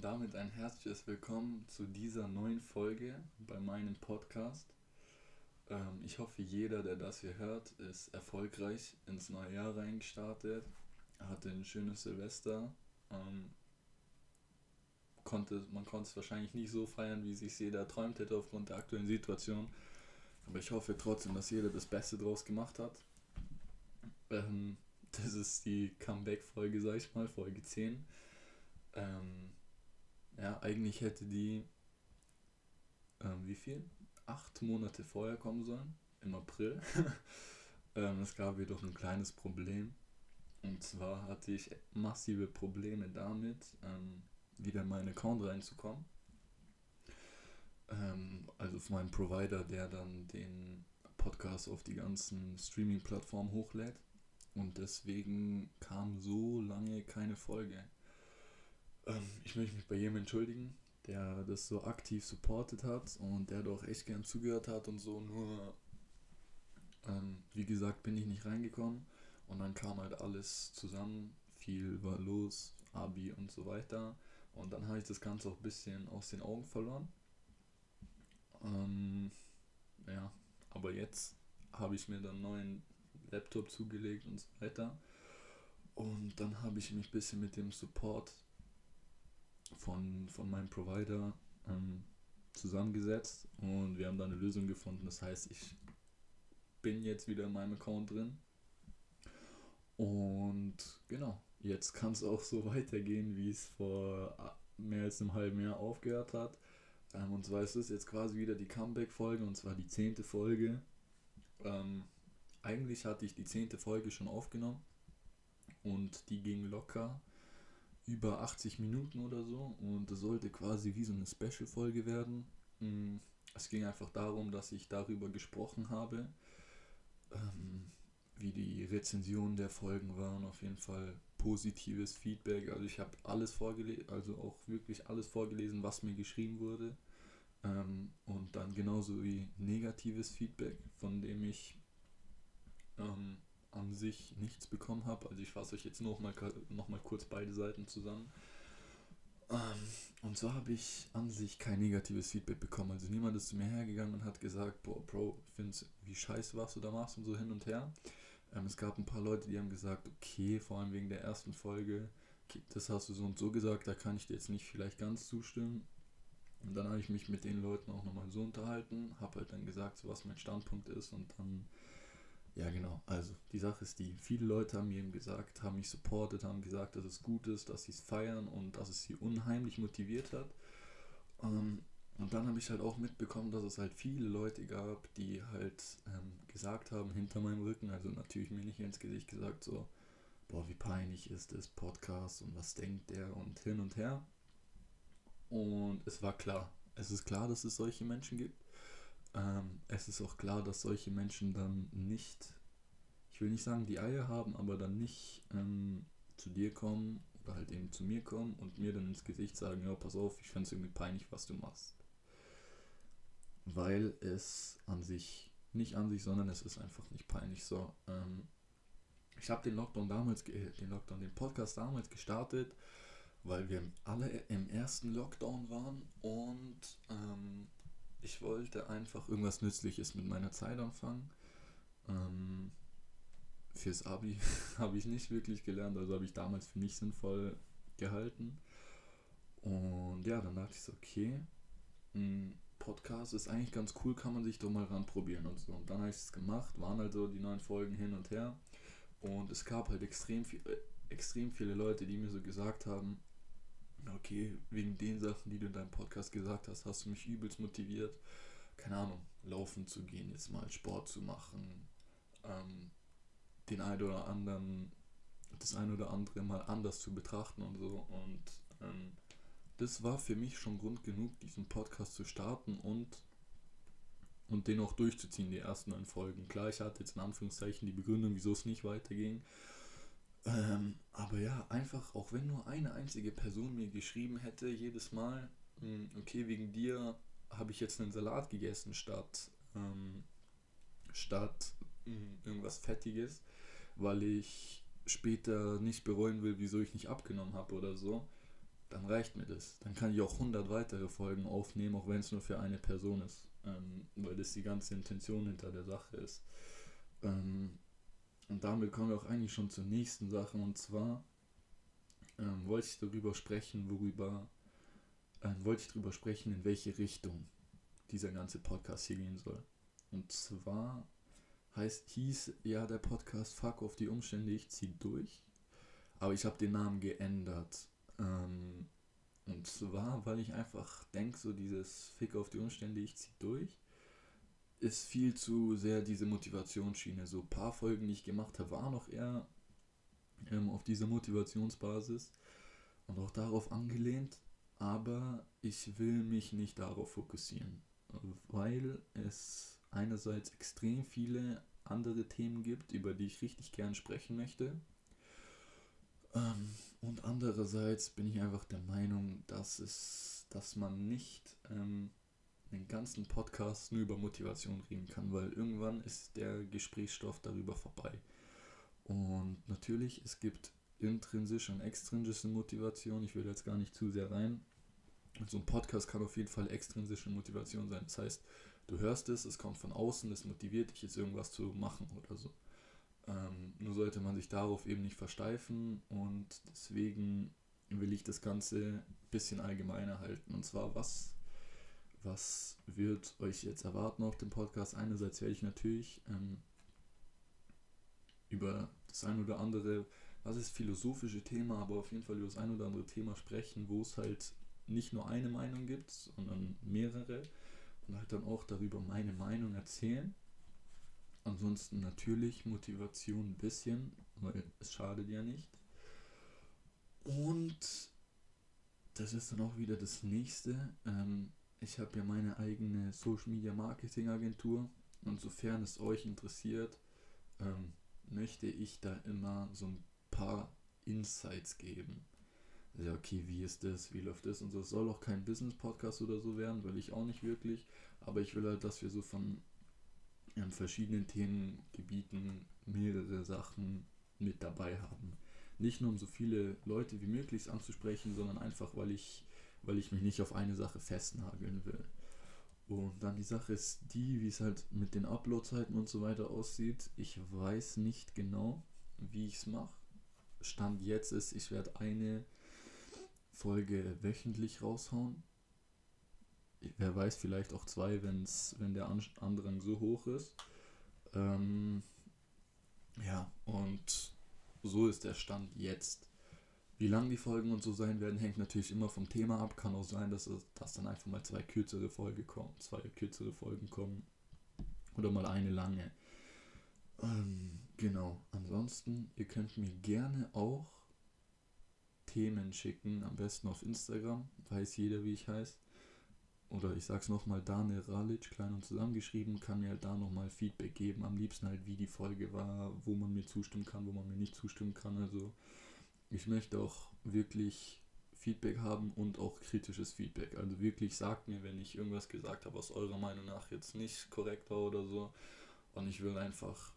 und damit ein herzliches Willkommen zu dieser neuen Folge bei meinem Podcast. Ähm, ich hoffe, jeder, der das hier hört, ist erfolgreich ins neue Jahr reingestartet, hatte ein schönes Silvester. Ähm, konnte, man konnte es wahrscheinlich nicht so feiern, wie sich jeder träumt hätte aufgrund der aktuellen Situation. Aber ich hoffe trotzdem, dass jeder das Beste draus gemacht hat. Ähm, das ist die Comeback-Folge, sag ich mal, Folge 10. Ähm, ja, eigentlich hätte die, ähm, wie viel? Acht Monate vorher kommen sollen, im April. ähm, es gab jedoch ein kleines Problem. Und zwar hatte ich massive Probleme damit, ähm, wieder in meinen Account reinzukommen. Ähm, also auf meinen Provider, der dann den Podcast auf die ganzen Streaming-Plattformen hochlädt. Und deswegen kam so lange keine Folge. Ähm, ich möchte mich bei jedem entschuldigen, der das so aktiv supportet hat und der doch echt gern zugehört hat und so. Nur, ähm, wie gesagt, bin ich nicht reingekommen. Und dann kam halt alles zusammen. Viel war los, Abi und so weiter. Und dann habe ich das Ganze auch ein bisschen aus den Augen verloren. Ähm, ja, aber jetzt habe ich mir dann einen neuen Laptop zugelegt und so weiter. Und dann habe ich mich ein bisschen mit dem Support von, von meinem Provider ähm, zusammengesetzt und wir haben da eine Lösung gefunden. Das heißt, ich bin jetzt wieder in meinem Account drin. Und genau, jetzt kann es auch so weitergehen, wie es vor mehr als einem halben Jahr aufgehört hat. Ähm, und zwar ist es jetzt quasi wieder die Comeback-Folge und zwar die zehnte Folge. Ähm, eigentlich hatte ich die zehnte Folge schon aufgenommen und die ging locker über 80 Minuten oder so und es sollte quasi wie so eine Special-Folge werden. Mm, es ging einfach darum, dass ich darüber gesprochen habe, ähm, wie die Rezensionen der Folgen waren. Auf jeden Fall positives Feedback. Also ich habe alles vorgelesen, also auch wirklich alles vorgelesen, was mir geschrieben wurde. Ähm, und dann genauso wie negatives Feedback, von dem ich ähm, an sich nichts bekommen habe. Also ich fasse euch jetzt noch mal, noch mal kurz beide Seiten zusammen. Ähm, und so habe ich an sich kein negatives Feedback bekommen. Also niemand ist zu mir hergegangen und hat gesagt, boah, Bro, ich finde wie scheiße was du da machst und so hin und her. Ähm, es gab ein paar Leute, die haben gesagt, okay, vor allem wegen der ersten Folge, das hast du so und so gesagt, da kann ich dir jetzt nicht vielleicht ganz zustimmen. Und dann habe ich mich mit den Leuten auch nochmal so unterhalten, habe halt dann gesagt, so was mein Standpunkt ist und dann ja, genau. Also die Sache ist die, viele Leute haben mir eben gesagt, haben mich supportet, haben gesagt, dass es gut ist, dass sie es feiern und dass es sie unheimlich motiviert hat. Ähm, und dann habe ich halt auch mitbekommen, dass es halt viele Leute gab, die halt ähm, gesagt haben hinter meinem Rücken, also natürlich mir nicht ins Gesicht gesagt, so, boah, wie peinlich ist das Podcast und was denkt der und hin und her. Und es war klar, es ist klar, dass es solche Menschen gibt. Ähm, es ist auch klar, dass solche Menschen dann nicht, ich will nicht sagen, die Eier haben, aber dann nicht ähm, zu dir kommen oder halt eben zu mir kommen und mir dann ins Gesicht sagen, ja, pass auf, ich finde es irgendwie peinlich, was du machst. Weil es an sich, nicht an sich, sondern es ist einfach nicht peinlich. So, ähm, ich habe den Lockdown damals, äh, den Lockdown, den Podcast damals gestartet, weil wir alle im ersten Lockdown waren und ähm, ich wollte einfach irgendwas Nützliches mit meiner Zeit anfangen. Ähm, fürs Abi habe ich nicht wirklich gelernt, also habe ich damals für mich sinnvoll gehalten. Und ja, dann dachte ich so, okay, ein Podcast ist eigentlich ganz cool, kann man sich doch mal ranprobieren und so. Und dann habe ich es gemacht, waren also die neuen Folgen hin und her. Und es gab halt extrem, viel, äh, extrem viele Leute, die mir so gesagt haben, okay, wegen den Sachen, die du in deinem Podcast gesagt hast, hast du mich übelst motiviert, keine Ahnung, laufen zu gehen, jetzt mal Sport zu machen, ähm, den ein oder anderen, das ein oder andere mal anders zu betrachten und so. Und ähm, das war für mich schon Grund genug, diesen Podcast zu starten und und den auch durchzuziehen, die ersten neun Folgen. Klar, ich hatte jetzt in Anführungszeichen die Begründung, wieso es nicht weiterging. Ähm, aber ja, einfach, auch wenn nur eine einzige Person mir geschrieben hätte, jedes Mal, hm, okay, wegen dir habe ich jetzt einen Salat gegessen statt, ähm, statt mh, hm, irgendwas Fettiges, weil ich später nicht bereuen will, wieso ich nicht abgenommen habe oder so. dann reicht mir das. Dann kann ich auch 100 weitere Folgen aufnehmen, auch wenn es nur für eine Person ist, ähm, weil das die ganze Intention hinter der Sache ist. Ähm, und damit kommen wir auch eigentlich schon zur nächsten Sache und zwar ähm, wollte ich darüber sprechen, worüber ähm, wollte ich darüber sprechen, in welche Richtung dieser ganze Podcast hier gehen soll. Und zwar heißt, hieß ja der Podcast Fuck auf die Umstände, ich zieh durch. Aber ich habe den Namen geändert. Ähm, und zwar, weil ich einfach denke, so dieses Fick auf die Umstände, ich zieh durch, ist viel zu sehr diese Motivationsschiene. So ein paar Folgen, die ich gemacht habe, waren noch eher ähm, auf dieser Motivationsbasis und auch darauf angelehnt. Aber ich will mich nicht darauf fokussieren, weil es einerseits extrem viele andere Themen gibt, über die ich richtig gern sprechen möchte. Ähm, und andererseits bin ich einfach der Meinung, dass es, dass man nicht ähm, den ganzen Podcast nur über Motivation reden kann, weil irgendwann ist der Gesprächsstoff darüber vorbei. Und natürlich, es gibt intrinsische und extrinsische Motivation. Ich will jetzt gar nicht zu sehr rein. So ein Podcast kann auf jeden Fall extrinsische Motivation sein. Das heißt, du hörst es, es kommt von außen, es motiviert dich jetzt irgendwas zu machen oder so. Ähm, nur sollte man sich darauf eben nicht versteifen und deswegen will ich das Ganze ein bisschen allgemeiner halten. Und zwar, was, was wird euch jetzt erwarten auf dem Podcast? Einerseits werde ich natürlich ähm, über das ein oder andere, was ist philosophische Thema, aber auf jeden Fall über das ein oder andere Thema sprechen, wo es halt nicht nur eine Meinung gibt, sondern mehrere und halt dann auch darüber meine Meinung erzählen. Ansonsten natürlich Motivation ein bisschen, weil es schadet ja nicht. Und das ist dann auch wieder das nächste. Ähm, ich habe ja meine eigene Social Media Marketing Agentur und sofern es euch interessiert, ähm, möchte ich da immer so ein paar Insights geben. Ja, okay, wie ist das, wie läuft das und so. Es soll auch kein Business-Podcast oder so werden, weil ich auch nicht wirklich. Aber ich will halt, dass wir so von ähm, verschiedenen Themengebieten mehrere Sachen mit dabei haben. Nicht nur um so viele Leute wie möglich anzusprechen, sondern einfach, weil ich, weil ich mich nicht auf eine Sache festnageln will. Und dann die Sache ist die, wie es halt mit den Uploadzeiten und so weiter aussieht. Ich weiß nicht genau, wie ich es mache. Stand jetzt ist, ich werde eine Folge wöchentlich raushauen. Wer weiß, vielleicht auch zwei, wenn's, wenn der Andrang so hoch ist. Ähm, ja, und so ist der Stand jetzt. Wie lang die Folgen und so sein werden, hängt natürlich immer vom Thema ab. Kann auch sein, dass, es, dass dann einfach mal zwei kürzere Folgen kommen, zwei kürzere Folgen kommen. Oder mal eine lange. Ähm, genau. Ansonsten, ihr könnt mir gerne auch Themen schicken. Am besten auf Instagram. Weiß jeder, wie ich heiße. Oder ich sag's nochmal, Daniel Ralic, klein und zusammengeschrieben, kann mir halt da nochmal Feedback geben. Am liebsten halt, wie die Folge war, wo man mir zustimmen kann, wo man mir nicht zustimmen kann. Also ich möchte auch wirklich Feedback haben und auch kritisches Feedback. Also wirklich sagt mir, wenn ich irgendwas gesagt habe, was eurer Meinung nach jetzt nicht korrekt war oder so. Und ich will einfach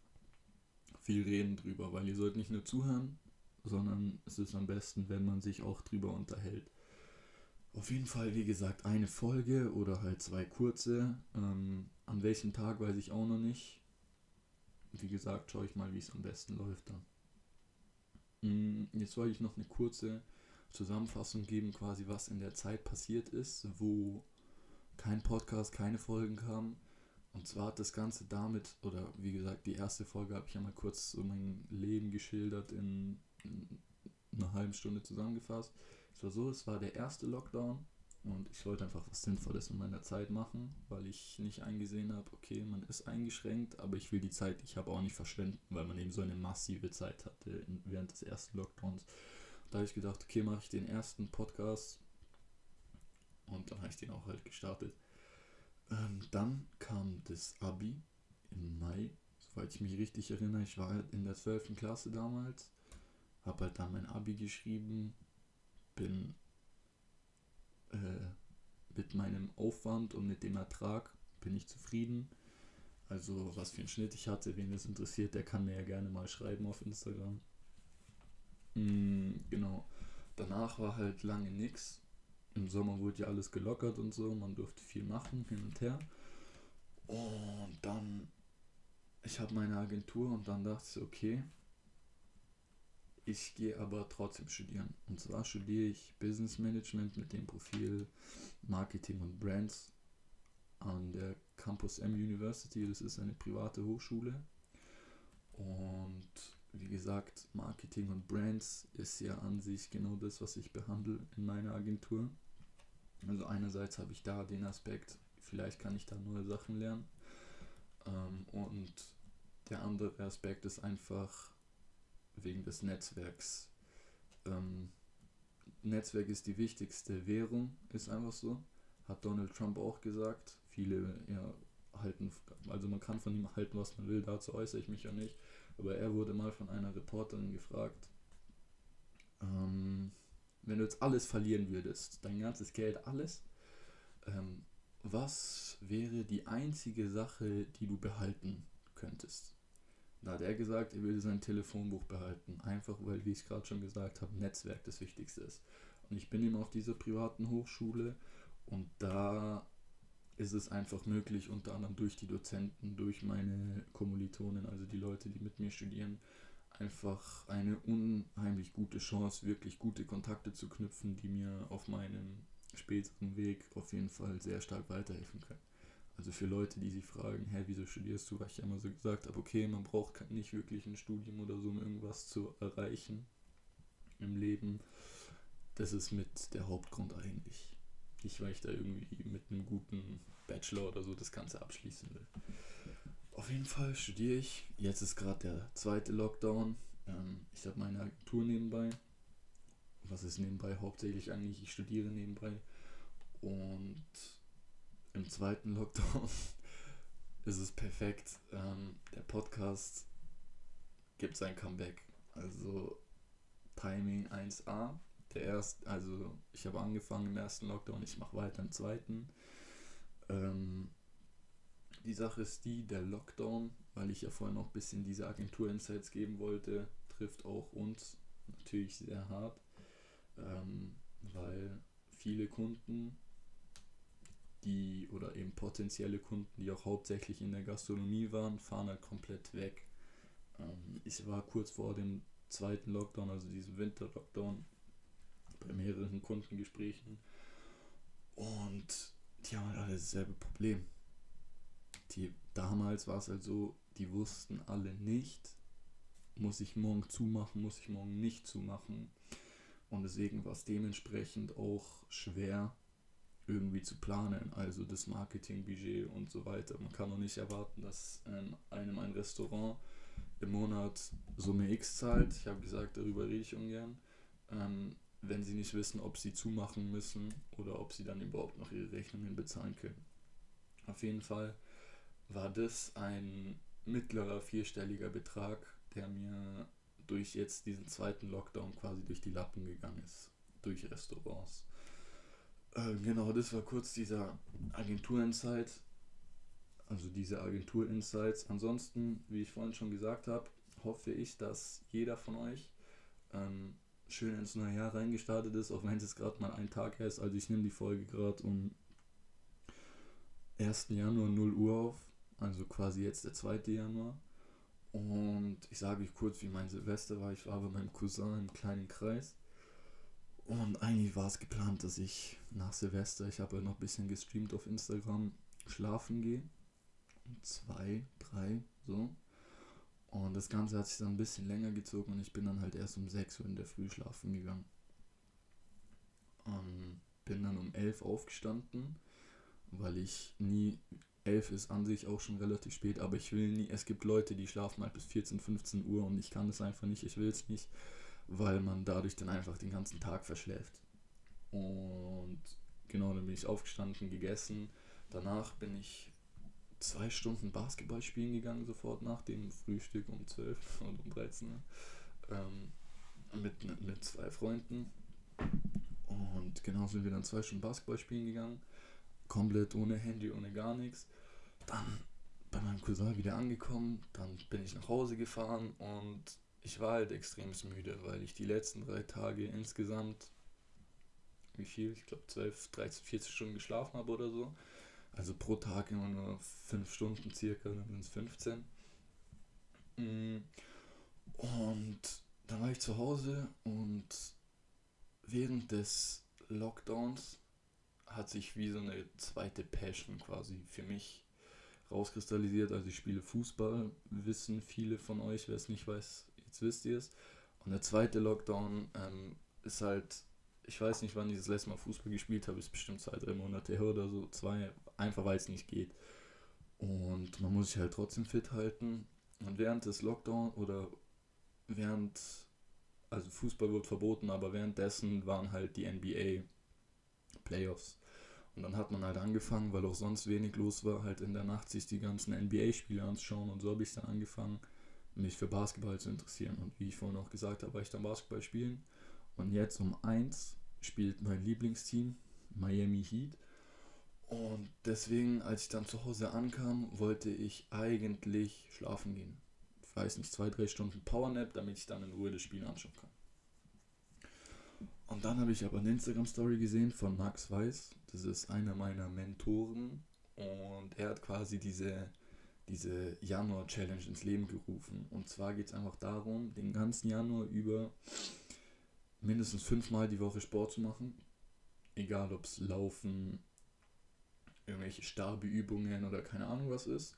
viel reden drüber, weil ihr sollt nicht nur zuhören, sondern es ist am besten, wenn man sich auch drüber unterhält. Auf jeden Fall, wie gesagt, eine Folge oder halt zwei kurze. Ähm, an welchem Tag weiß ich auch noch nicht. Wie gesagt, schaue ich mal, wie es am besten läuft dann. Mm, jetzt wollte ich noch eine kurze Zusammenfassung geben, quasi was in der Zeit passiert ist, wo kein Podcast, keine Folgen kamen. Und zwar hat das Ganze damit, oder wie gesagt, die erste Folge habe ich ja mal kurz so mein Leben geschildert in, in einer halben Stunde zusammengefasst. Es war so, es war der erste Lockdown und ich wollte einfach was Sinnvolles in meiner Zeit machen, weil ich nicht eingesehen habe, okay, man ist eingeschränkt, aber ich will die Zeit, ich habe auch nicht verschwenden, weil man eben so eine massive Zeit hatte während des ersten Lockdowns. Da habe ich gedacht, okay, mache ich den ersten Podcast und dann habe ich den auch halt gestartet. Ähm, dann kam das Abi im Mai, soweit ich mich richtig erinnere. Ich war halt in der 12. Klasse damals, habe halt dann mein Abi geschrieben, bin äh, mit meinem Aufwand und mit dem Ertrag bin ich zufrieden. Also was für einen Schnitt ich hatte, wen das interessiert, der kann mir ja gerne mal schreiben auf Instagram. Mm, genau. danach war halt lange nichts. Im Sommer wurde ja alles gelockert und so, man durfte viel machen, hin und her. Und dann, ich habe meine Agentur und dann dachte ich, okay, ich gehe aber trotzdem studieren. Und zwar studiere ich Business Management mit dem Profil Marketing und Brands an der Campus M University. Das ist eine private Hochschule. Und wie gesagt, Marketing und Brands ist ja an sich genau das, was ich behandle in meiner Agentur. Also einerseits habe ich da den Aspekt, vielleicht kann ich da neue Sachen lernen. Ähm, und der andere Aspekt ist einfach wegen des Netzwerks. Ähm, Netzwerk ist die wichtigste Währung, ist einfach so. Hat Donald Trump auch gesagt. Viele ja, halten, also man kann von ihm halten, was man will, dazu äußere ich mich ja nicht. Aber er wurde mal von einer Reporterin gefragt, ähm, wenn du jetzt alles verlieren würdest, dein ganzes Geld, alles, ähm, was wäre die einzige Sache, die du behalten könntest? Da hat er gesagt, er würde sein Telefonbuch behalten. Einfach weil, wie ich gerade schon gesagt habe, Netzwerk das Wichtigste ist. Und ich bin eben auf dieser privaten Hochschule und da ist es einfach möglich, unter anderem durch die Dozenten, durch meine Kommilitonen, also die Leute, die mit mir studieren, einfach eine unheimlich gute Chance, wirklich gute Kontakte zu knüpfen, die mir auf meinem späteren Weg auf jeden Fall sehr stark weiterhelfen können. Also für Leute, die sich fragen, hä, wieso studierst du, weil ich ja immer so gesagt habe, okay, man braucht nicht wirklich ein Studium oder so, um irgendwas zu erreichen im Leben. Das ist mit der Hauptgrund eigentlich. Nicht, weil ich da irgendwie mit einem guten Bachelor oder so das Ganze abschließen will. Auf jeden Fall studiere ich. Jetzt ist gerade der zweite Lockdown. Ähm, ich habe meine Agentur nebenbei. Was ist nebenbei? Hauptsächlich eigentlich, ich studiere nebenbei. Und im zweiten Lockdown ist es perfekt. Ähm, der Podcast gibt sein Comeback. Also Timing 1A der erste, also ich habe angefangen im ersten Lockdown, ich mache weiter im zweiten. Ähm, die Sache ist die, der Lockdown, weil ich ja vorhin noch ein bisschen diese Agentur-Insights geben wollte, trifft auch uns natürlich sehr hart, ähm, weil viele Kunden, die oder eben potenzielle Kunden, die auch hauptsächlich in der Gastronomie waren, fahren halt komplett weg. Ähm, ich war kurz vor dem zweiten Lockdown, also diesem Winter-Lockdown, bei mehreren Kundengesprächen. Und die haben halt alle dasselbe Problem. Die, damals war es halt so, die wussten alle nicht, muss ich morgen zumachen, muss ich morgen nicht zumachen. Und deswegen war es dementsprechend auch schwer irgendwie zu planen, also das Marketingbudget und so weiter. Man kann auch nicht erwarten, dass ähm, einem ein Restaurant im Monat Summe X zahlt. Ich habe gesagt, darüber rede ich ungern. Ähm, wenn sie nicht wissen, ob sie zumachen müssen oder ob sie dann überhaupt noch ihre Rechnungen bezahlen können. Auf jeden Fall war das ein mittlerer vierstelliger Betrag, der mir durch jetzt diesen zweiten Lockdown quasi durch die Lappen gegangen ist, durch Restaurants. Äh, genau, das war kurz dieser Agentur-Insight, also diese Agentur-Insights. Ansonsten, wie ich vorhin schon gesagt habe, hoffe ich, dass jeder von euch ähm, schön ins neue Jahr reingestartet ist, auch wenn es gerade mal ein Tag ist. Also ich nehme die Folge gerade um 1. Januar 0 Uhr auf, also quasi jetzt der 2. Januar. Und ich sage euch kurz, wie mein Silvester war. Ich war bei meinem Cousin im kleinen Kreis. Und eigentlich war es geplant, dass ich nach Silvester, ich habe ja noch ein bisschen gestreamt auf Instagram, schlafen gehe. Zwei, drei, so. Und das Ganze hat sich dann ein bisschen länger gezogen und ich bin dann halt erst um 6 Uhr in der Früh schlafen gegangen. Und bin dann um 11 aufgestanden, weil ich nie, 11 ist an sich auch schon relativ spät, aber ich will nie, es gibt Leute, die schlafen halt bis 14, 15 Uhr und ich kann das einfach nicht, ich will es nicht, weil man dadurch dann einfach den ganzen Tag verschläft. Und genau, dann bin ich aufgestanden, gegessen. Danach bin ich zwei Stunden Basketball spielen gegangen, sofort nach dem Frühstück um 12 und um 13 ähm, mit, mit zwei Freunden. Und genau sind wir dann zwei Stunden Basketball spielen gegangen. Komplett ohne Handy, ohne gar nichts. Dann bei meinem Cousin wieder angekommen. Dann bin ich nach Hause gefahren und ich war halt extrem müde, weil ich die letzten drei Tage insgesamt, wie viel? Ich glaube 12, 13, 14 Stunden geschlafen habe oder so. Also pro Tag immer nur 5 Stunden circa, dann sind es 15. Und dann war ich zu Hause und während des Lockdowns hat sich wie so eine zweite Passion quasi für mich rauskristallisiert. Also ich spiele Fußball, wissen viele von euch, wer es nicht weiß, jetzt wisst ihr es. Und der zweite Lockdown ähm, ist halt, ich weiß nicht, wann ich das letzte Mal Fußball gespielt habe, ist bestimmt zwei, drei Monate her oder so, zwei, einfach weil es nicht geht. Und man muss sich halt trotzdem fit halten. Und während des Lockdown oder während, also Fußball wird verboten, aber währenddessen waren halt die NBA Playoffs. Und dann hat man halt angefangen, weil auch sonst wenig los war, halt in der Nacht sich die ganzen NBA-Spiele anzuschauen. Und so habe ich dann angefangen, mich für Basketball zu interessieren. Und wie ich vorhin auch gesagt habe, war ich dann Basketball spielen. Und jetzt um 1 spielt mein Lieblingsteam, Miami Heat. Und deswegen, als ich dann zu Hause ankam, wollte ich eigentlich schlafen gehen. Ich weiß nicht, zwei, drei Stunden Powernap, damit ich dann in Ruhe das Spiel anschauen kann. Und dann habe ich aber eine Instagram-Story gesehen von Max Weiß. Das ist einer meiner Mentoren. Und er hat quasi diese, diese Januar-Challenge ins Leben gerufen. Und zwar geht es einfach darum, den ganzen Januar über mindestens fünfmal die Woche Sport zu machen. Egal ob es Laufen, irgendwelche Starbeübungen oder keine Ahnung was ist.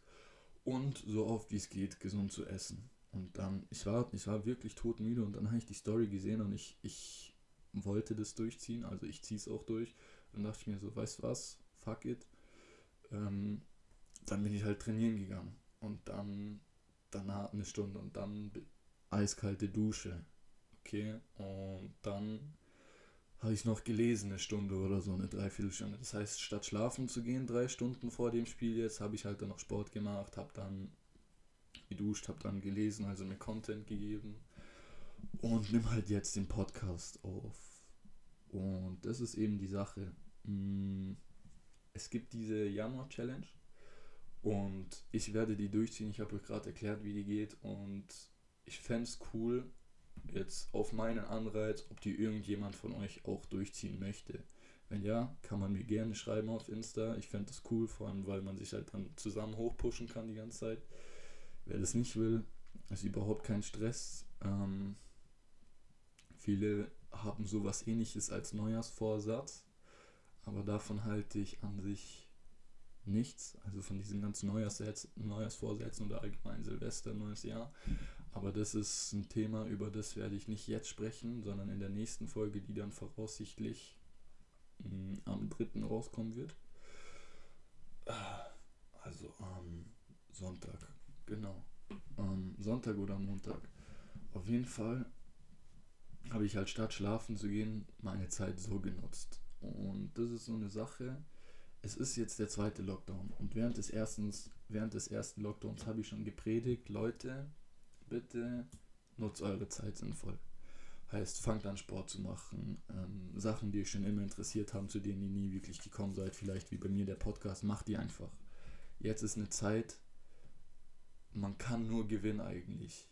Und so oft wie es geht, gesund zu essen. Und dann, ich war, ich war wirklich todmüde und dann habe ich die Story gesehen und ich, ich wollte das durchziehen, also ich ziehe es auch durch. Dann dachte ich mir so, weißt du was, fuck it. Ähm, dann bin ich halt trainieren gegangen und dann danach eine Stunde und dann eiskalte Dusche. Okay, und dann habe ich noch gelesen, eine Stunde oder so, eine Dreiviertelstunde. Das heißt, statt schlafen zu gehen, drei Stunden vor dem Spiel jetzt, habe ich halt dann noch Sport gemacht, habe dann geduscht, habe dann gelesen, also mir Content gegeben und nimm halt jetzt den Podcast auf. Und das ist eben die Sache. Mm, es gibt diese Januar-Challenge und ich werde die durchziehen. Ich habe euch gerade erklärt, wie die geht und ich fände es cool, jetzt auf meinen Anreiz, ob die irgendjemand von euch auch durchziehen möchte. Wenn ja, kann man mir gerne schreiben auf Insta. Ich fände das cool, vor allem weil man sich halt dann zusammen hochpushen kann die ganze Zeit. Wer das nicht will, ist überhaupt kein Stress. Ähm, Viele haben sowas ähnliches als Neujahrsvorsatz, aber davon halte ich an sich nichts, also von diesen ganzen Neujahrsvorsätzen oder allgemein Silvester, neues Jahr. Aber das ist ein Thema, über das werde ich nicht jetzt sprechen, sondern in der nächsten Folge, die dann voraussichtlich mh, hm, am 3. rauskommen wird. Also am Sonntag, genau. Am Sonntag oder Montag. Auf jeden Fall habe ich halt statt schlafen zu gehen meine Zeit so genutzt. Und das ist so eine Sache. Es ist jetzt der zweite Lockdown und während des ersten, während des ersten Lockdowns habe ich schon gepredigt, Leute, bitte nutzt eure Zeit sinnvoll. Heißt, fangt an Sport zu machen, ähm, Sachen, die euch schon immer interessiert haben, zu denen ihr nie wirklich gekommen seid, vielleicht wie bei mir der Podcast, macht die einfach. Jetzt ist eine Zeit, man kann nur gewinnen eigentlich.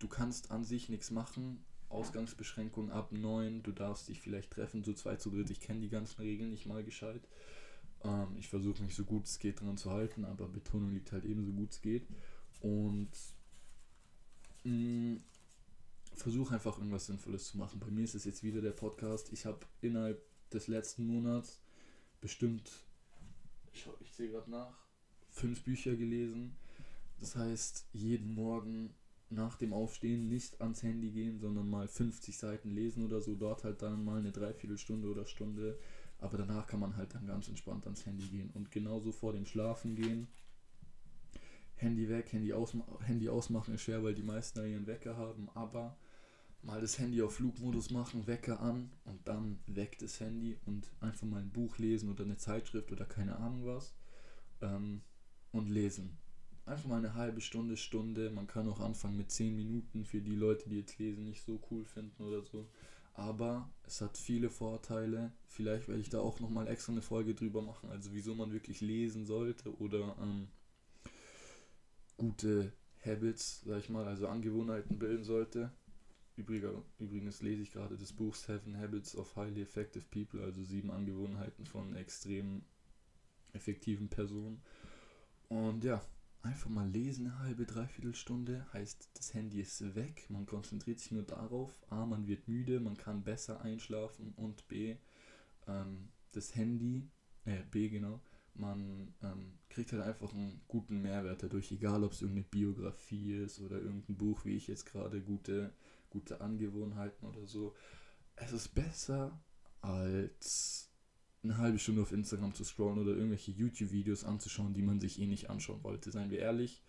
Du kannst an sich nichts machen, Ausgangsbeschränkung ab 9. Du darfst dich vielleicht treffen, so zwei zu dritt. Ich kenne die ganzen Regeln nicht mal gescheit. Ähm, ich versuche mich so gut es geht dran zu halten, aber Betonung liegt halt eben so gut es geht. Und mm, versuche einfach irgendwas Sinnvolles zu machen. Bei mir ist es jetzt wieder der Podcast. Ich habe innerhalb des letzten Monats bestimmt, ich, ich sehe gerade nach, fünf Bücher gelesen. Das heißt, jeden Morgen nach dem Aufstehen nicht ans Handy gehen, sondern mal 50 Seiten lesen oder so, dort halt dann mal eine Dreiviertelstunde oder Stunde. Aber danach kann man halt dann ganz entspannt ans Handy gehen. Und genauso vor dem Schlafen gehen. Handy weg, Handy, ausma Handy ausmachen ist schwer, weil die meisten da ihren Wecker haben. Aber mal das Handy auf Flugmodus machen, Wecker an und dann weg das Handy und einfach mal ein Buch lesen oder eine Zeitschrift oder keine Ahnung was. Ähm, und lesen einfach mal eine halbe Stunde, Stunde. Man kann auch anfangen mit 10 Minuten für die Leute, die jetzt lesen nicht so cool finden oder so. Aber es hat viele Vorteile. Vielleicht werde ich da auch nochmal extra eine Folge drüber machen. Also wieso man wirklich lesen sollte oder ähm, gute Habits, sag ich mal, also Angewohnheiten bilden sollte. Übrigens lese ich gerade das Buch Seven Habits of Highly Effective People, also sieben Angewohnheiten von extrem effektiven Personen. Und ja, einfach mal lesen, eine halbe, dreiviertel Stunde, heißt, das Handy ist weg, man konzentriert sich nur darauf. A, man wird müde, man kann besser einschlafen und B, ähm, das Handy, äh, B genau, man ähm, kriegt halt einfach einen guten Mehrwert dadurch, egal ob es irgendeine Biografie ist oder irgendein Buch, wie ich jetzt gerade, gute, gute Angewohnheiten oder so. Es ist besser als eine halbe Stunde auf Instagram zu scrollen oder irgendwelche YouTube-Videos anzuschauen, die man sich eh nicht anschauen wollte. Seien wir ehrlich,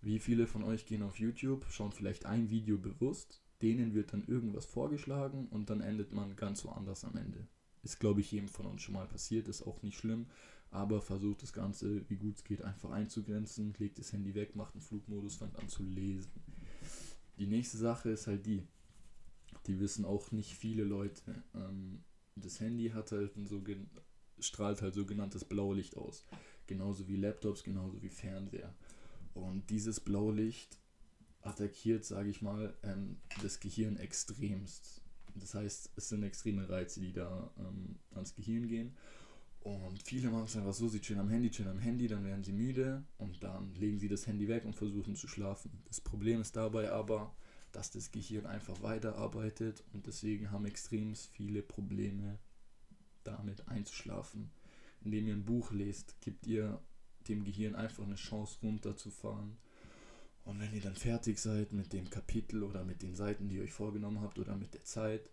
wie viele von euch gehen auf YouTube, schauen vielleicht ein Video bewusst, denen wird dann irgendwas vorgeschlagen und dann endet man ganz woanders am Ende. Ist, glaube ich, jedem von uns schon mal passiert, ist auch nicht schlimm, aber versucht das Ganze, wie gut es geht, einfach einzugrenzen, legt das Handy weg, macht einen Flugmodus, fängt an zu lesen. Die nächste Sache ist halt die, die wissen auch nicht viele Leute. Ähm, das Handy hat halt so strahlt halt sogenanntes Blaulicht aus. Genauso wie Laptops, genauso wie Fernseher. Und dieses Blaulicht attackiert, sage ich mal, ähm, das Gehirn extremst. Das heißt, es sind extreme Reize, die da ähm, ans Gehirn gehen. Und viele machen es einfach so, sie chillen am Handy, chillen am Handy, dann werden sie müde und dann legen sie das Handy weg und versuchen zu schlafen. Das Problem ist dabei aber, dass das Gehirn einfach weiterarbeitet und deswegen haben extrem viele Probleme damit einzuschlafen. Indem ihr ein Buch lest, gibt ihr dem Gehirn einfach eine Chance runterzufahren. Und wenn ihr dann fertig seid mit dem Kapitel oder mit den Seiten, die ihr euch vorgenommen habt oder mit der Zeit,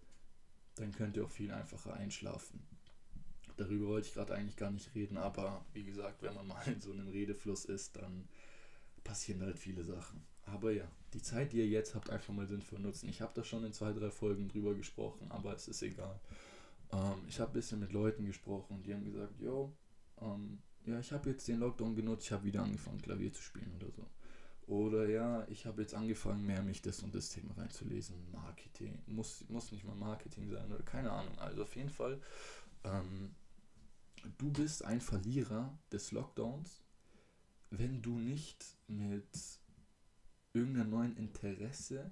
dann könnt ihr auch viel einfacher einschlafen. Darüber wollte ich gerade eigentlich gar nicht reden, aber wie gesagt, wenn man mal in so einem Redefluss ist, dann passieren halt viele Sachen. Aber ja, die Zeit, die ihr jetzt habt, einfach mal sinnvoll nutzen. Ich habe da schon in zwei, drei Folgen drüber gesprochen, aber es ist egal. Ähm, ich habe ein bisschen mit Leuten gesprochen und die haben gesagt, yo, ähm, ja, ich habe jetzt den Lockdown genutzt, ich habe wieder angefangen, Klavier zu spielen oder so. Oder ja, ich habe jetzt angefangen, mehr mich das und das Thema reinzulesen. Marketing. Muss, muss nicht mal Marketing sein oder keine Ahnung. Also auf jeden Fall, ähm, du bist ein Verlierer des Lockdowns, wenn du nicht mit irgendeinem neuen Interesse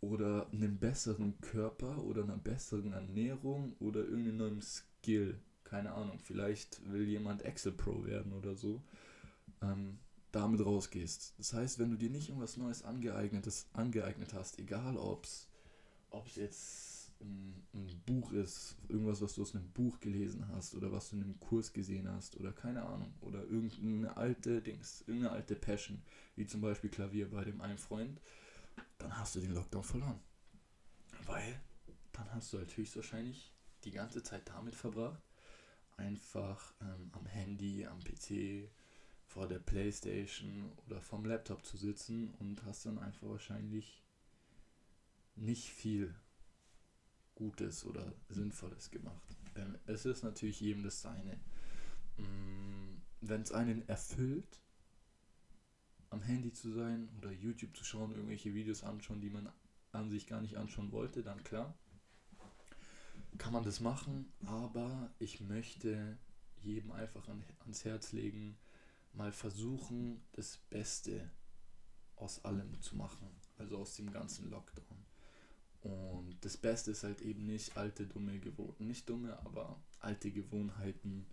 oder einem besseren Körper oder einer besseren Ernährung oder irgendeinem neuen Skill, keine Ahnung, vielleicht will jemand Excel Pro werden oder so, ähm, damit rausgehst. Das heißt, wenn du dir nicht irgendwas Neues angeeignetes, angeeignet hast, egal ob es jetzt ein, ein, Buch ist, irgendwas, was du aus einem Buch gelesen hast oder was du in einem Kurs gesehen hast oder keine Ahnung, oder irgendeine alte Dings, irgendeine alte Passion, wie zum Beispiel Klavier bei dem einen Freund, dann hast du den Lockdown verloren. Weil dann hast du halt höchstwahrscheinlich die ganze Zeit damit verbracht, einfach ähm, am Handy, am PC, vor der Playstation oder vom Laptop zu sitzen und hast dann einfach wahrscheinlich nicht viel Gutes oder Sinnvolles gemacht. Ähm, es ist natürlich jedem das Seine. Mm, Wenn es einen erfüllt, am Handy zu sein oder YouTube zu schauen, irgendwelche Videos anschauen, die man an sich gar nicht anschauen wollte, dann klar, kann man das machen, aber ich möchte jedem einfach an, ans Herz legen, mal versuchen, das Beste aus allem zu machen, also aus dem ganzen Lockdown. Und das Beste ist halt eben nicht alte, dumme Gewohnheiten, nicht dumme, aber alte Gewohnheiten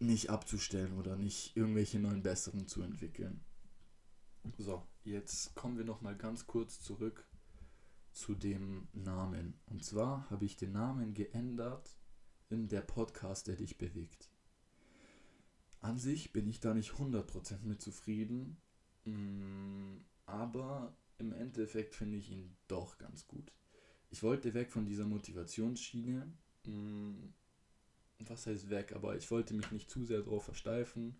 nicht abzustellen oder nicht irgendwelche neuen besseren zu entwickeln. So, jetzt kommen wir noch mal ganz kurz zurück zu dem Namen. Und zwar habe ich den Namen geändert in der Podcast, der dich bewegt. An sich bin ich da nicht 100% mit zufrieden, mm, aber im Endeffekt finde ich ihn doch ganz gut. Ich wollte weg von dieser Motivationsschiene. Mm, was heißt weg, aber ich wollte mich nicht zu sehr darauf versteifen.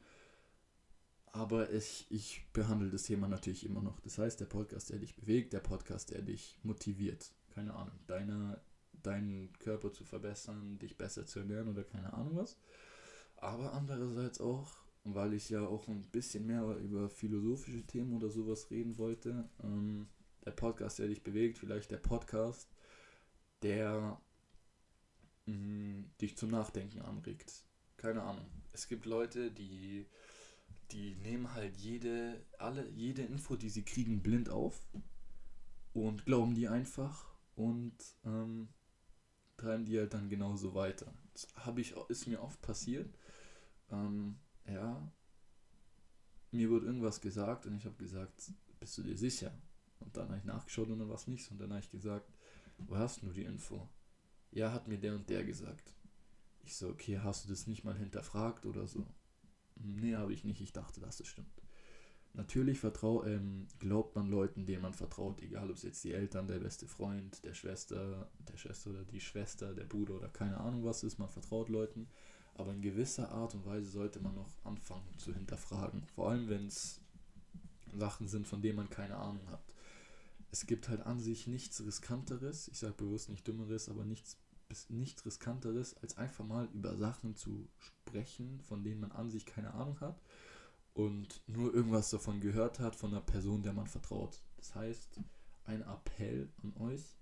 Aber ich, ich behandle das Thema natürlich immer noch. Das heißt, der Podcast, der dich bewegt, der Podcast, der dich motiviert. Keine Ahnung, deine, deinen Körper zu verbessern, dich besser zu ernähren oder keine Ahnung was. Aber andererseits auch weil ich ja auch ein bisschen mehr über philosophische Themen oder sowas reden wollte. Ähm, der Podcast, der dich bewegt, vielleicht der Podcast, der mh, dich zum Nachdenken anregt. Keine Ahnung. Es gibt Leute, die die nehmen halt jede, alle, jede Info, die sie kriegen, blind auf und glauben die einfach und ähm, treiben die halt dann genauso weiter. Das ich, ist mir oft passiert. Ähm, ja, mir wurde irgendwas gesagt und ich habe gesagt, bist du dir sicher? Und dann habe ich nachgeschaut und dann war es nicht Und dann habe ich gesagt, wo hast du die Info? Ja, hat mir der und der gesagt. Ich so, okay, hast du das nicht mal hinterfragt oder so? Nee, habe ich nicht. Ich dachte, dass das stimmt. Natürlich vertrau, ähm, glaubt man Leuten, denen man vertraut, egal ob es jetzt die Eltern, der beste Freund, der Schwester, der Schwester oder die Schwester, der Bruder oder keine Ahnung was ist, man vertraut Leuten. Aber in gewisser Art und Weise sollte man noch anfangen zu hinterfragen. Vor allem, wenn es Sachen sind, von denen man keine Ahnung hat. Es gibt halt an sich nichts Riskanteres, ich sage bewusst nicht Dümmeres, aber nichts, nichts Riskanteres, als einfach mal über Sachen zu sprechen, von denen man an sich keine Ahnung hat und nur irgendwas davon gehört hat von einer Person, der man vertraut. Das heißt, ein Appell an euch,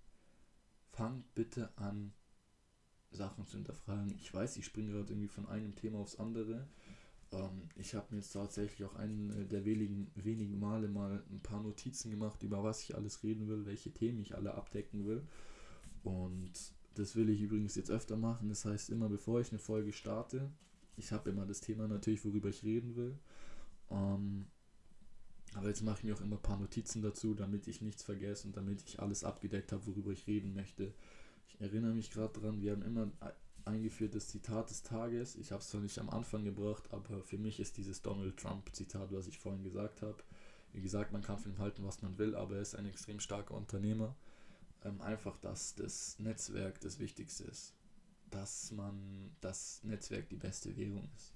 fangt bitte an, Sachen zu hinterfragen. Ich weiß, ich springe gerade irgendwie von einem Thema aufs andere. Ähm, ich habe mir jetzt tatsächlich auch einen der wenigen, wenigen Male mal ein paar Notizen gemacht, über was ich alles reden will, welche Themen ich alle abdecken will. Und das will ich übrigens jetzt öfter machen. Das heißt, immer bevor ich eine Folge starte, ich habe immer das Thema natürlich, worüber ich reden will. Ähm, aber jetzt mache ich mir auch immer ein paar Notizen dazu, damit ich nichts vergesse und damit ich alles abgedeckt habe, worüber ich reden möchte. Ich erinnere mich gerade dran, wir haben immer eingeführt das Zitat des Tages. Ich habe es zwar nicht am Anfang gebracht, aber für mich ist dieses Donald Trump-Zitat, was ich vorhin gesagt habe. Wie gesagt, man kann von ihm halten, was man will, aber er ist ein extrem starker Unternehmer. Ähm, einfach, dass das Netzwerk das Wichtigste ist. Dass man das Netzwerk die beste Währung ist.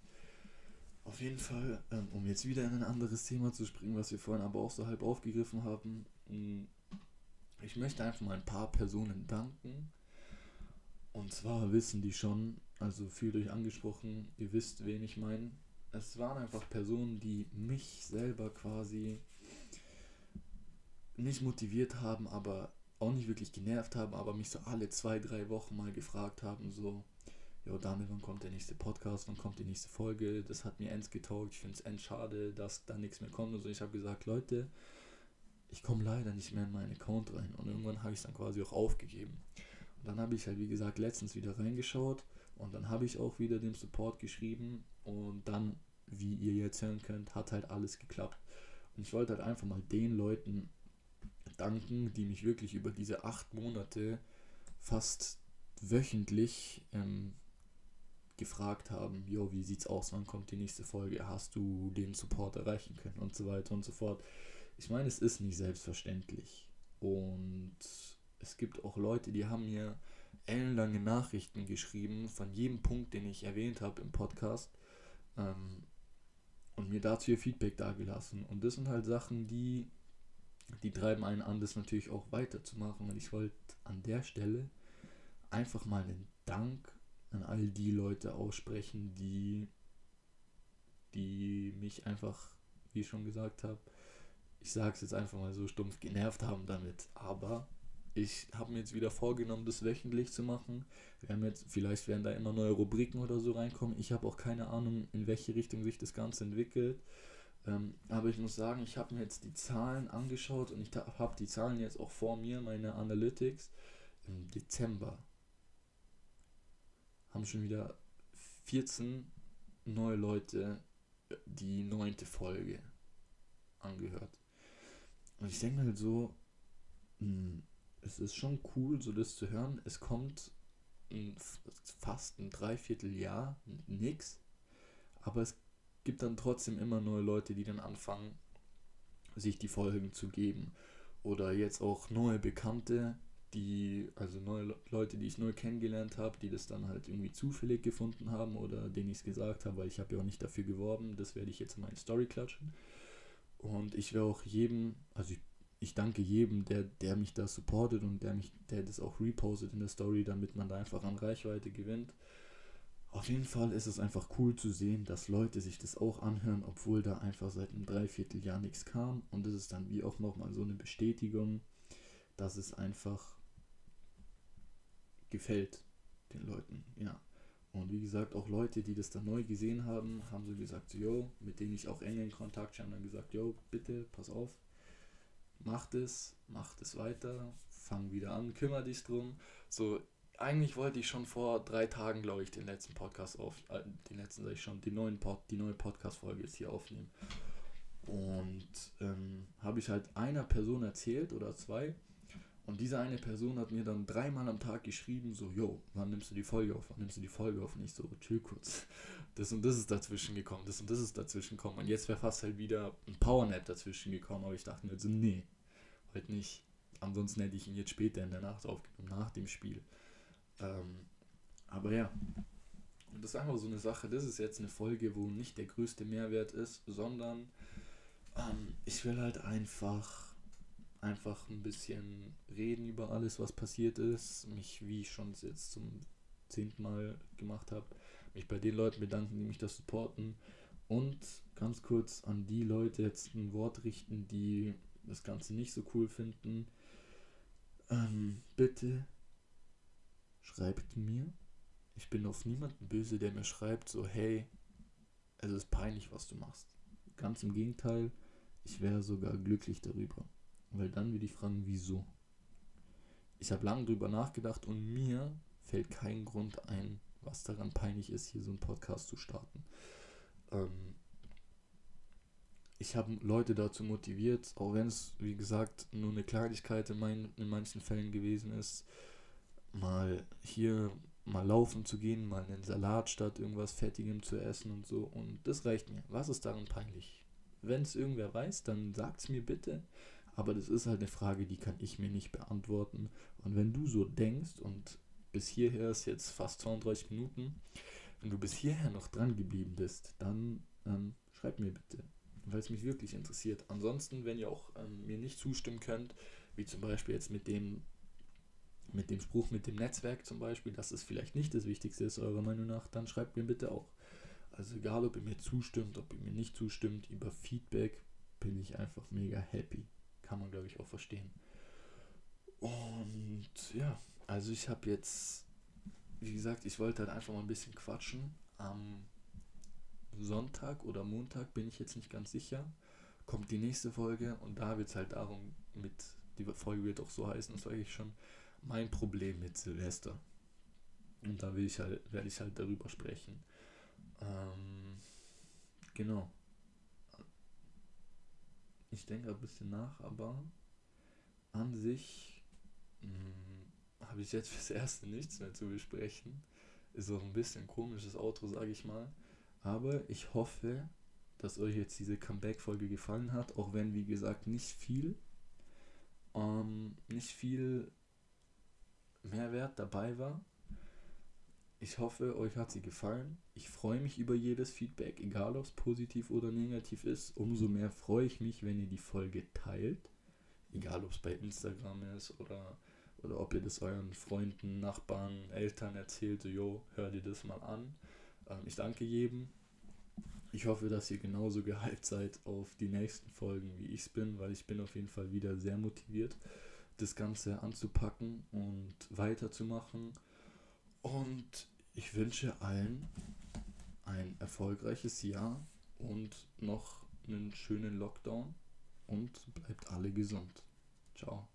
Auf jeden Fall, ähm, um jetzt wieder in ein anderes Thema zu springen, was wir vorhin aber auch so halb aufgegriffen haben. Ich möchte einfach mal ein paar Personen danken. Und zwar wissen die schon, also fühlt euch angesprochen, ihr wisst, wen ich meine. Es waren einfach Personen, die mich selber quasi nicht motiviert haben, aber auch nicht wirklich genervt haben, aber mich so alle zwei, drei Wochen mal gefragt haben, so, jo Daniel, wann kommt der nächste Podcast, wann kommt die nächste Folge? Das hat mir ends getaugt. Ich finde es end schade, dass da nichts mehr kommt. Also ich habe gesagt, Leute, ich komme leider nicht mehr in meinen Account rein. Und irgendwann habe ich es dann quasi auch aufgegeben. Dann habe ich halt, wie gesagt, letztens wieder reingeschaut und dann habe ich auch wieder dem Support geschrieben und dann, wie ihr jetzt hören könnt, hat halt alles geklappt. Und ich wollte halt einfach mal den Leuten danken, die mich wirklich über diese acht Monate fast wöchentlich ähm, gefragt haben, jo, wie sieht's aus, wann kommt die nächste Folge, hast du den Support erreichen können und so weiter und so fort. Ich meine, es ist nicht selbstverständlich. Und es gibt auch Leute, die haben mir ellenlange Nachrichten geschrieben von jedem Punkt, den ich erwähnt habe im Podcast ähm, und mir dazu ihr Feedback dagelassen. Und das sind halt Sachen, die, die treiben einen an, das natürlich auch weiterzumachen. Und ich wollte an der Stelle einfach mal einen Dank an all die Leute aussprechen, die, die mich einfach, wie ich schon gesagt habe, ich sage es jetzt einfach mal so stumpf, genervt haben damit. Aber ich habe mir jetzt wieder vorgenommen, das wöchentlich zu machen. Wir haben jetzt, vielleicht werden da immer neue Rubriken oder so reinkommen. Ich habe auch keine Ahnung, in welche Richtung sich das Ganze entwickelt. Ähm, aber ich muss sagen, ich habe mir jetzt die Zahlen angeschaut und ich habe die Zahlen jetzt auch vor mir, meine Analytics. Im Dezember haben schon wieder 14 neue Leute die neunte Folge angehört. Und ich denke halt so, mh, hm, es ist schon cool, so das zu hören. Es kommt ein, fast ein Dreivierteljahr nix, aber es gibt dann trotzdem immer neue Leute, die dann anfangen, sich die Folgen zu geben. Oder jetzt auch neue Bekannte, die, also neue Leute, die ich neu kennengelernt habe, die das dann halt irgendwie zufällig gefunden haben oder denen ich es gesagt habe, weil ich habe ja auch nicht dafür geworben, das werde ich jetzt in meine Story klatschen. Und ich werde auch jedem, also ich, ich danke jedem, der, der mich da supportet und der mich, der das auch repostet in der Story, damit man da einfach an Reichweite gewinnt. Auf jeden Fall ist es einfach cool zu sehen, dass Leute sich das auch anhören, obwohl da einfach seit einem Dreivierteljahr nichts kam. Und das ist dann wie auch nochmal so eine Bestätigung, dass es einfach gefällt den Leuten, ja. Und wie gesagt, auch Leute, die das dann neu gesehen haben, haben so gesagt, yo, mit denen ich auch eng in Kontakt habe, dann gesagt, yo, bitte, pass auf, mach das, mach das weiter, fang wieder an, kümmere dich drum. So, eigentlich wollte ich schon vor drei Tagen, glaube ich, den letzten Podcast auf, äh, den letzten, sag ich schon, die, neuen Pod, die neue Podcast-Folge jetzt hier aufnehmen. Und ähm, habe ich halt einer Person erzählt oder zwei, und diese eine Person hat mir dann dreimal am Tag geschrieben, so, yo, wann nimmst du die Folge auf? Wann nimmst du die Folge auf? Und ich so, chill kurz. Das und das ist dazwischen gekommen, das und das ist dazwischen gekommen. Und jetzt wäre fast halt wieder ein Powernap dazwischen gekommen, aber ich dachte mir so, nee, heute nicht. Ansonsten hätte ich ihn jetzt später in der Nacht aufgenommen, nach dem Spiel. Ähm, aber ja. Und das ist einfach so eine Sache, das ist jetzt eine Folge, wo nicht der größte Mehrwert ist, sondern ähm, ich will halt einfach einfach ein bisschen reden über alles, was passiert ist. Mich, wie ich schon jetzt zum zehnten Mal gemacht habe, mich bei den Leuten bedanken, die mich das supporten. Und ganz kurz an die Leute jetzt ein Wort richten, die das Ganze nicht so cool finden. Ähm, bitte schreibt mir. Ich bin auf niemanden böse, der mir schreibt, so, hey, es ist peinlich, was du machst. Ganz im Gegenteil, ich wäre sogar glücklich darüber. Weil dann würde ich fragen, wieso? Ich habe lange drüber nachgedacht und mir fällt kein Grund ein, was daran peinlich ist, hier so einen Podcast zu starten. Ähm, ich habe Leute dazu motiviert, auch wenn es, wie gesagt, nur eine Kleinigkeit in, mein, in manchen Fällen gewesen ist, mal hier mal laufen zu gehen, mal einen Salat statt irgendwas Fettigem zu essen und so. Und das reicht mir. Was ist daran peinlich? Wenn es irgendwer weiß, dann sagt es mir bitte. Aber das ist halt eine Frage, die kann ich mir nicht beantworten. Und wenn du so denkst und bis hierher ist jetzt fast 32 Minuten, wenn du bis hierher noch dran geblieben bist, dann ähm, schreib mir bitte, weil es mich wirklich interessiert. Ansonsten, wenn ihr auch ähm, mir nicht zustimmen könnt, wie zum Beispiel jetzt mit dem mit dem Spruch mit dem Netzwerk zum Beispiel, dass es vielleicht nicht das Wichtigste ist, eurer Meinung nach, dann schreibt mir bitte auch. Also egal, ob ihr mir zustimmt, ob ihr mir nicht zustimmt, über Feedback bin ich einfach mega happy. Kann man, glaube ich, auch verstehen. Und ja, also ich habe jetzt, wie gesagt, ich wollte halt einfach mal ein bisschen quatschen. Am Sonntag oder Montag bin ich jetzt nicht ganz sicher. Kommt die nächste Folge und da wird es halt darum, mit, die Folge wird auch so heißen, das sage ich schon, mein Problem mit Silvester. Und da will ich halt, werde ich halt darüber sprechen. Ähm, genau ich denke ein bisschen nach, aber an sich hm, habe ich jetzt fürs Erste nichts mehr zu besprechen. Ist auch ein bisschen komisches Auto, sage ich mal. Aber ich hoffe, dass euch jetzt diese Comeback-Folge gefallen hat, auch wenn, wie gesagt, nicht viel, ähm, nicht viel Mehrwert dabei war. Ich hoffe, euch hat sie gefallen. Ich freue mich über jedes Feedback, egal ob es positiv oder negativ ist. Umso mehr freue ich mich, wenn ihr die Folge teilt. Egal ob es bei Instagram ist oder, oder ob ihr das euren Freunden, Nachbarn, Eltern erzählt. So, yo, hör dir das mal an. Ich danke jedem. Ich hoffe, dass ihr genauso gehypt seid auf die nächsten Folgen, wie ich es bin, weil ich bin auf jeden Fall wieder sehr motiviert, das Ganze anzupacken und weiterzumachen. Und ich wünsche allen ein erfolgreiches Jahr und noch einen schönen Lockdown und bleibt alle gesund. Ciao.